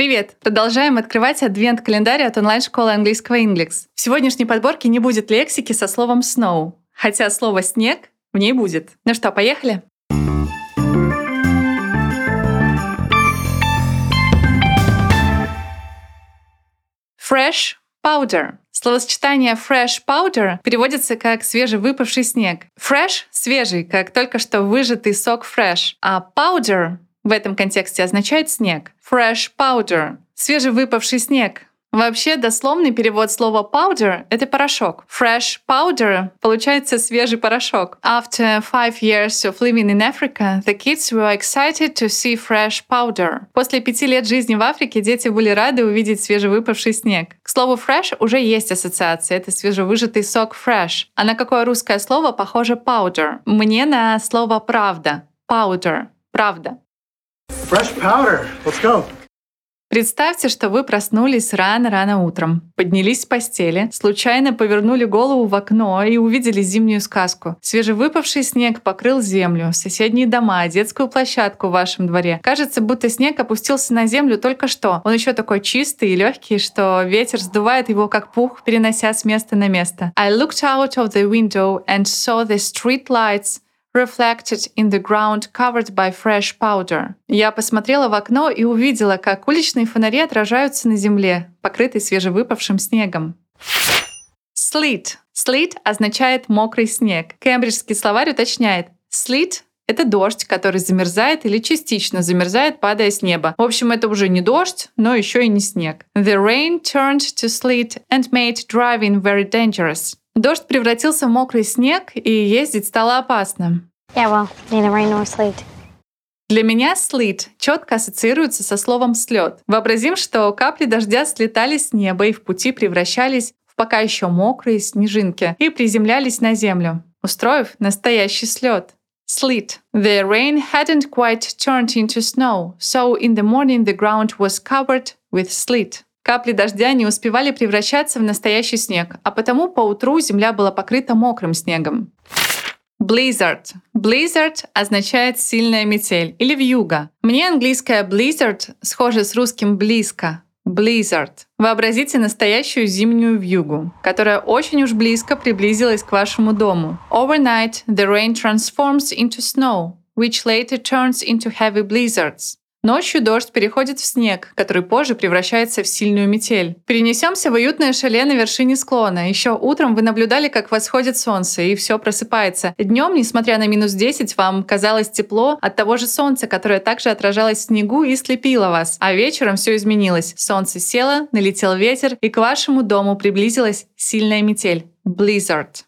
Привет! Продолжаем открывать адвент-календарь от онлайн-школы английского Inglix. В сегодняшней подборке не будет лексики со словом snow, хотя слово «снег» в ней будет. Ну что, поехали? Fresh powder. Словосочетание fresh powder переводится как свежевыпавший снег. Fresh — свежий, как только что выжатый сок fresh, а powder в этом контексте означает снег. Fresh powder — свежевыпавший снег. Вообще, дословный перевод слова powder — это порошок. Fresh powder получается свежий порошок. After five years of living in Africa, the kids were excited to see fresh powder. После пяти лет жизни в Африке дети были рады увидеть свежевыпавший снег. К слову fresh уже есть ассоциация. Это свежевыжатый сок fresh. А на какое русское слово похоже powder? Мне на слово правда. Powder. Правда. Fresh powder. Let's go. Представьте, что вы проснулись рано-рано утром, поднялись с постели, случайно повернули голову в окно и увидели зимнюю сказку. Свежевыпавший снег покрыл землю, соседние дома, детскую площадку в вашем дворе. Кажется, будто снег опустился на землю только что. Он еще такой чистый и легкий, что ветер сдувает его как пух, перенося с места на место. I looked out of the window and saw the street lights reflected in the ground covered by fresh powder. Я посмотрела в окно и увидела, как уличные фонари отражаются на земле, покрытой свежевыпавшим снегом. Sleet. Sleet означает мокрый снег. Кембриджский словарь уточняет. Sleet это дождь, который замерзает или частично замерзает, падая с неба. В общем, это уже не дождь, но еще и не снег. The rain turned to sleet and made driving very dangerous. Дождь превратился в мокрый снег, и ездить стало опасно. Yeah, well. Для меня sleet четко ассоциируется со словом слет. Вообразим, что капли дождя слетали с неба и в пути превращались в пока еще мокрые снежинки и приземлялись на землю, устроив настоящий слет. Sleet. The rain hadn't quite turned into snow, so in the morning the ground was covered with sleet. Капли дождя не успевали превращаться в настоящий снег, а потому по утру земля была покрыта мокрым снегом. Blizzard. Blizzard означает сильная метель или вьюга. Мне английское blizzard схоже с русским близко. Blizzard. Вообразите настоящую зимнюю вьюгу, которая очень уж близко приблизилась к вашему дому. Overnight, the rain transforms into snow, which later turns into heavy blizzards. Ночью дождь переходит в снег, который позже превращается в сильную метель. Перенесемся в уютное шале на вершине склона. Еще утром вы наблюдали, как восходит солнце, и все просыпается. Днем, несмотря на минус 10, вам казалось тепло от того же солнца, которое также отражалось в снегу и слепило вас. А вечером все изменилось. Солнце село, налетел ветер, и к вашему дому приблизилась сильная метель. Blizzard.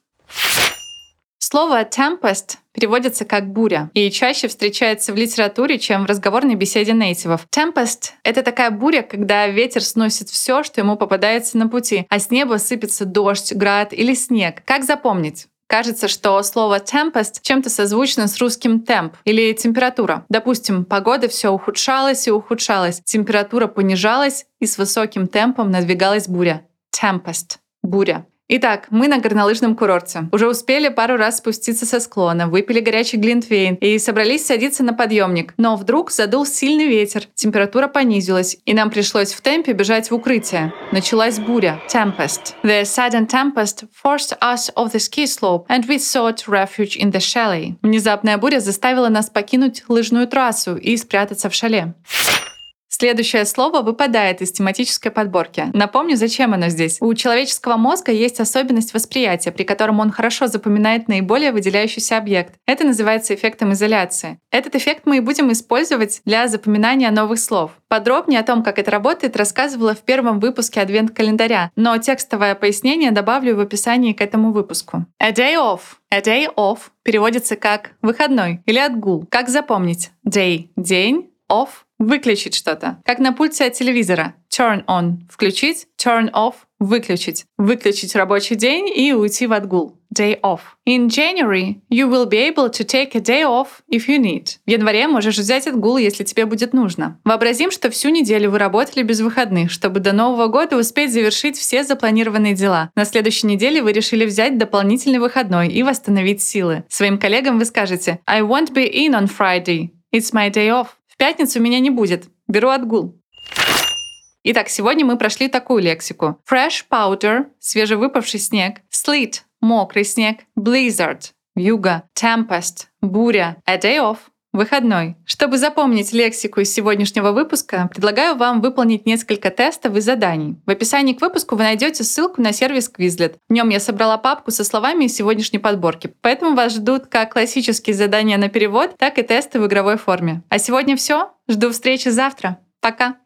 Слово tempest переводится как буря и чаще встречается в литературе, чем в разговорной беседе нейтивов. Tempest — это такая буря, когда ветер сносит все, что ему попадается на пути, а с неба сыпется дождь, град или снег. Как запомнить? Кажется, что слово tempest чем-то созвучно с русским темп или температура. Допустим, погода все ухудшалась и ухудшалась, температура понижалась и с высоким темпом надвигалась буря. Tempest — буря. Итак, мы на горнолыжном курорте. Уже успели пару раз спуститься со склона, выпили горячий глинтвейн и собрались садиться на подъемник. Но вдруг задул сильный ветер, температура понизилась, и нам пришлось в темпе бежать в укрытие. Началась буря. Tempest. The sudden tempest forced us off the ski slope, and we sought refuge in the chalet. Внезапная буря заставила нас покинуть лыжную трассу и спрятаться в шале. Следующее слово выпадает из тематической подборки. Напомню, зачем оно здесь. У человеческого мозга есть особенность восприятия, при котором он хорошо запоминает наиболее выделяющийся объект. Это называется эффектом изоляции. Этот эффект мы и будем использовать для запоминания новых слов. Подробнее о том, как это работает, рассказывала в первом выпуске адвент-календаря, но текстовое пояснение добавлю в описании к этому выпуску. A day off. A day off переводится как «выходной» или «отгул». Как запомнить? Day — день, off выключить что-то. Как на пульте от телевизора. Turn on — включить, turn off — выключить. Выключить рабочий день и уйти в отгул. Day off. In January, you will be able to take a day off if you need. В январе можешь взять отгул, если тебе будет нужно. Вообразим, что всю неделю вы работали без выходных, чтобы до Нового года успеть завершить все запланированные дела. На следующей неделе вы решили взять дополнительный выходной и восстановить силы. Своим коллегам вы скажете I won't be in on Friday. It's my day off пятницу меня не будет. Беру отгул. Итак, сегодня мы прошли такую лексику. Fresh powder – свежевыпавший снег. Sleet – мокрый снег. Blizzard – вьюга. Tempest – буря. A day off Выходной. Чтобы запомнить лексику из сегодняшнего выпуска, предлагаю вам выполнить несколько тестов и заданий. В описании к выпуску вы найдете ссылку на сервис Quizlet. В нем я собрала папку со словами из сегодняшней подборки. Поэтому вас ждут как классические задания на перевод, так и тесты в игровой форме. А сегодня все. Жду встречи завтра. Пока!